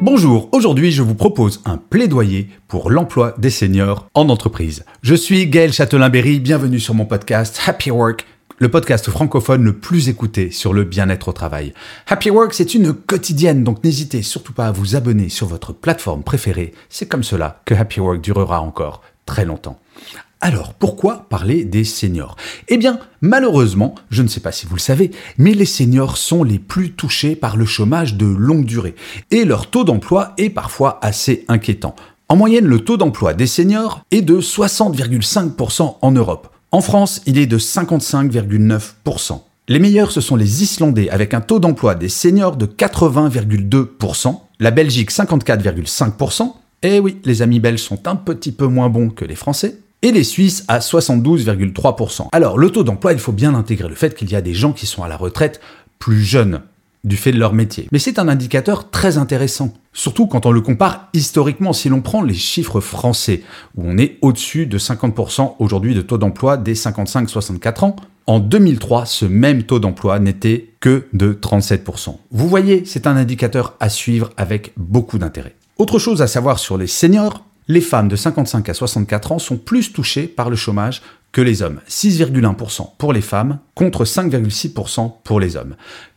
Bonjour, aujourd'hui je vous propose un plaidoyer pour l'emploi des seniors en entreprise. Je suis Gaël Châtelain-Berry, bienvenue sur mon podcast Happy Work le podcast francophone le plus écouté sur le bien-être au travail. Happy Work, c'est une quotidienne, donc n'hésitez surtout pas à vous abonner sur votre plateforme préférée. C'est comme cela que Happy Work durera encore très longtemps. Alors, pourquoi parler des seniors? Eh bien, malheureusement, je ne sais pas si vous le savez, mais les seniors sont les plus touchés par le chômage de longue durée, et leur taux d'emploi est parfois assez inquiétant. En moyenne, le taux d'emploi des seniors est de 60,5% en Europe. En France, il est de 55,9%. Les meilleurs, ce sont les Islandais avec un taux d'emploi des seniors de 80,2%, la Belgique 54,5%, et oui, les amis belges sont un petit peu moins bons que les Français, et les Suisses à 72,3%. Alors, le taux d'emploi, il faut bien intégrer le fait qu'il y a des gens qui sont à la retraite plus jeunes du fait de leur métier. Mais c'est un indicateur très intéressant, surtout quand on le compare historiquement. Si l'on prend les chiffres français, où on est au-dessus de 50% aujourd'hui de taux d'emploi des 55-64 ans, en 2003, ce même taux d'emploi n'était que de 37%. Vous voyez, c'est un indicateur à suivre avec beaucoup d'intérêt. Autre chose à savoir sur les seniors, les femmes de 55 à 64 ans sont plus touchées par le chômage que les hommes. 6,1% pour les femmes contre 5,6% pour les hommes.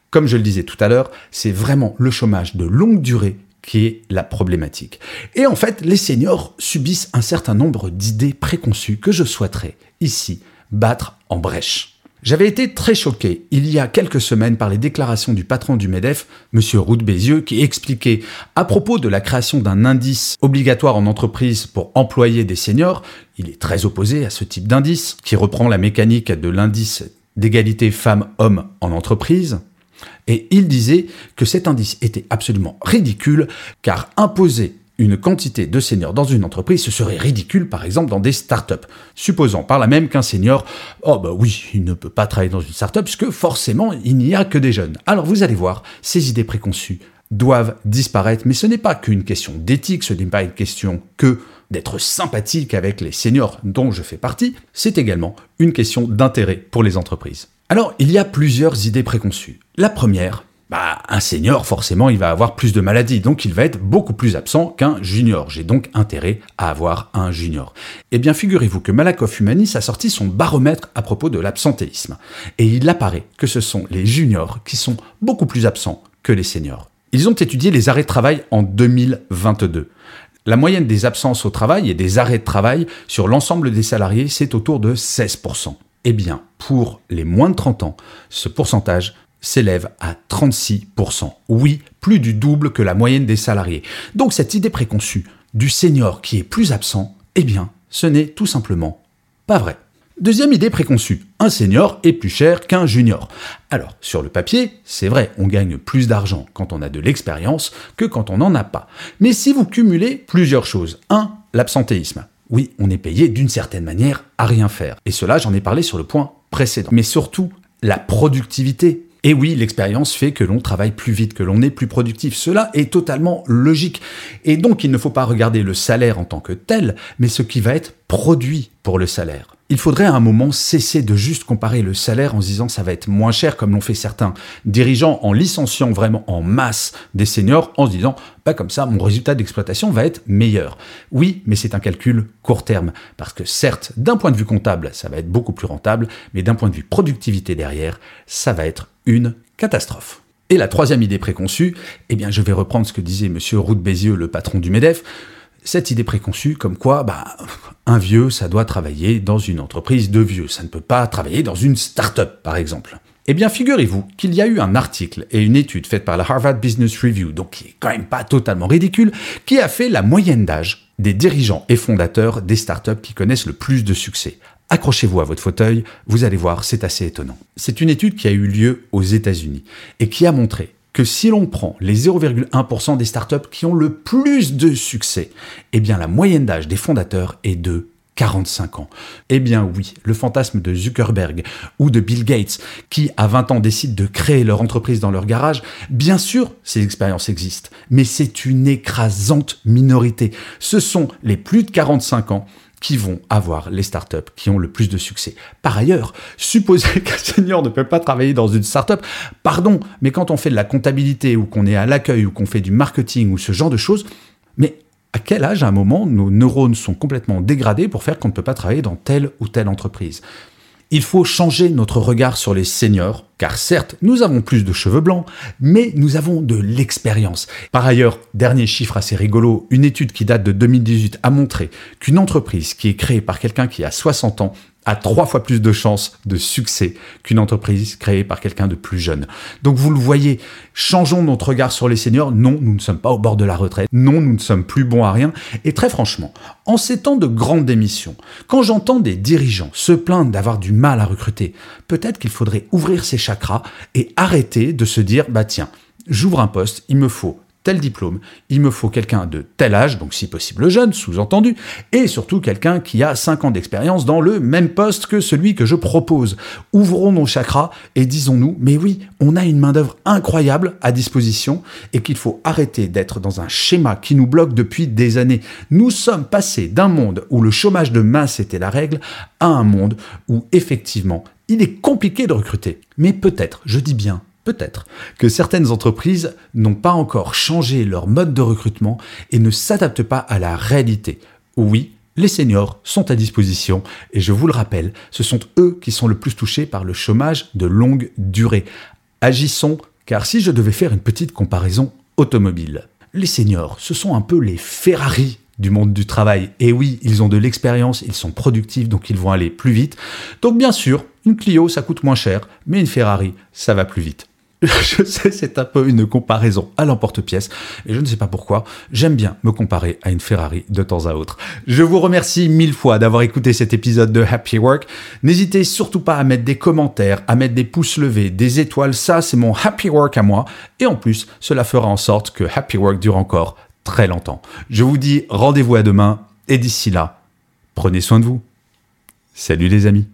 Comme je le disais tout à l'heure, c'est vraiment le chômage de longue durée qui est la problématique. Et en fait, les seniors subissent un certain nombre d'idées préconçues que je souhaiterais ici battre en brèche. J'avais été très choqué il y a quelques semaines par les déclarations du patron du MEDEF, M. Roux Bézieux, qui expliquait à propos de la création d'un indice obligatoire en entreprise pour employer des seniors, il est très opposé à ce type d'indice, qui reprend la mécanique de l'indice d'égalité femmes-hommes en entreprise, et il disait que cet indice était absolument ridicule, car imposer une quantité de seniors dans une entreprise, ce serait ridicule par exemple dans des startups. Supposant par là même qu'un senior, oh bah oui, il ne peut pas travailler dans une startup puisque forcément il n'y a que des jeunes. Alors vous allez voir, ces idées préconçues doivent disparaître, mais ce n'est pas qu'une question d'éthique, ce n'est pas une question que d'être sympathique avec les seniors dont je fais partie, c'est également une question d'intérêt pour les entreprises. Alors, il y a plusieurs idées préconçues. La première, bah, un senior, forcément, il va avoir plus de maladies, donc il va être beaucoup plus absent qu'un junior. J'ai donc intérêt à avoir un junior. Eh bien, figurez-vous que Malakoff Humanis a sorti son baromètre à propos de l'absentéisme. Et il apparaît que ce sont les juniors qui sont beaucoup plus absents que les seniors. Ils ont étudié les arrêts de travail en 2022. La moyenne des absences au travail et des arrêts de travail sur l'ensemble des salariés, c'est autour de 16%. Eh bien, pour les moins de 30 ans, ce pourcentage s'élève à 36%. Oui, plus du double que la moyenne des salariés. Donc cette idée préconçue du senior qui est plus absent, eh bien, ce n'est tout simplement pas vrai. Deuxième idée préconçue, un senior est plus cher qu'un junior. Alors, sur le papier, c'est vrai, on gagne plus d'argent quand on a de l'expérience que quand on n'en a pas. Mais si vous cumulez plusieurs choses, un, l'absentéisme, oui, on est payé d'une certaine manière à rien faire. Et cela, j'en ai parlé sur le point précédent. Mais surtout, la productivité. Et oui, l'expérience fait que l'on travaille plus vite, que l'on est plus productif. Cela est totalement logique. Et donc, il ne faut pas regarder le salaire en tant que tel, mais ce qui va être produit pour le salaire il faudrait à un moment cesser de juste comparer le salaire en se disant ça va être moins cher comme l'ont fait certains dirigeants en licenciant vraiment en masse des seniors en se disant pas bah, comme ça mon résultat d'exploitation va être meilleur. Oui, mais c'est un calcul court terme parce que certes d'un point de vue comptable ça va être beaucoup plus rentable, mais d'un point de vue productivité derrière ça va être une catastrophe. Et la troisième idée préconçue, eh bien je vais reprendre ce que disait monsieur Roux Bézieux, le patron du MEDEF, cette idée préconçue comme quoi bah, un vieux, ça doit travailler dans une entreprise de vieux, ça ne peut pas travailler dans une start-up par exemple. Eh bien, figurez-vous qu'il y a eu un article et une étude faite par la Harvard Business Review, donc qui est quand même pas totalement ridicule, qui a fait la moyenne d'âge des dirigeants et fondateurs des startups qui connaissent le plus de succès. Accrochez-vous à votre fauteuil, vous allez voir, c'est assez étonnant. C'est une étude qui a eu lieu aux États-Unis et qui a montré que si l'on prend les 0,1% des startups qui ont le plus de succès, eh bien la moyenne d'âge des fondateurs est de 45 ans. Eh bien oui, le fantasme de Zuckerberg ou de Bill Gates, qui à 20 ans décident de créer leur entreprise dans leur garage, bien sûr, ces expériences existent, mais c'est une écrasante minorité. Ce sont les plus de 45 ans qui vont avoir les startups qui ont le plus de succès. Par ailleurs, supposer qu'un senior ne peut pas travailler dans une startup, pardon, mais quand on fait de la comptabilité ou qu'on est à l'accueil ou qu'on fait du marketing ou ce genre de choses, mais à quel âge, à un moment, nos neurones sont complètement dégradés pour faire qu'on ne peut pas travailler dans telle ou telle entreprise? Il faut changer notre regard sur les seniors, car certes, nous avons plus de cheveux blancs, mais nous avons de l'expérience. Par ailleurs, dernier chiffre assez rigolo, une étude qui date de 2018 a montré qu'une entreprise qui est créée par quelqu'un qui a 60 ans a trois fois plus de chances de succès qu'une entreprise créée par quelqu'un de plus jeune. Donc vous le voyez, changeons notre regard sur les seniors. Non, nous ne sommes pas au bord de la retraite. Non, nous ne sommes plus bons à rien. Et très franchement, en ces temps de grande démission, quand j'entends des dirigeants se plaindre d'avoir du mal à recruter, peut-être qu'il faudrait ouvrir ses chakras et arrêter de se dire, bah tiens, j'ouvre un poste, il me faut tel diplôme, il me faut quelqu'un de tel âge, donc si possible jeune, sous-entendu, et surtout quelqu'un qui a 5 ans d'expérience dans le même poste que celui que je propose. Ouvrons nos chakras et disons-nous, mais oui, on a une main-d'œuvre incroyable à disposition et qu'il faut arrêter d'être dans un schéma qui nous bloque depuis des années. Nous sommes passés d'un monde où le chômage de masse était la règle à un monde où effectivement il est compliqué de recruter. Mais peut-être, je dis bien Peut-être que certaines entreprises n'ont pas encore changé leur mode de recrutement et ne s'adaptent pas à la réalité. Oui, les seniors sont à disposition et je vous le rappelle, ce sont eux qui sont le plus touchés par le chômage de longue durée. Agissons, car si je devais faire une petite comparaison automobile, les seniors, ce sont un peu les Ferrari du monde du travail. Et oui, ils ont de l'expérience, ils sont productifs, donc ils vont aller plus vite. Donc bien sûr, une Clio, ça coûte moins cher, mais une Ferrari, ça va plus vite. Je sais, c'est un peu une comparaison à l'emporte-pièce, et je ne sais pas pourquoi, j'aime bien me comparer à une Ferrari de temps à autre. Je vous remercie mille fois d'avoir écouté cet épisode de Happy Work. N'hésitez surtout pas à mettre des commentaires, à mettre des pouces levés, des étoiles, ça c'est mon Happy Work à moi, et en plus, cela fera en sorte que Happy Work dure encore très longtemps. Je vous dis rendez-vous à demain, et d'ici là, prenez soin de vous. Salut les amis.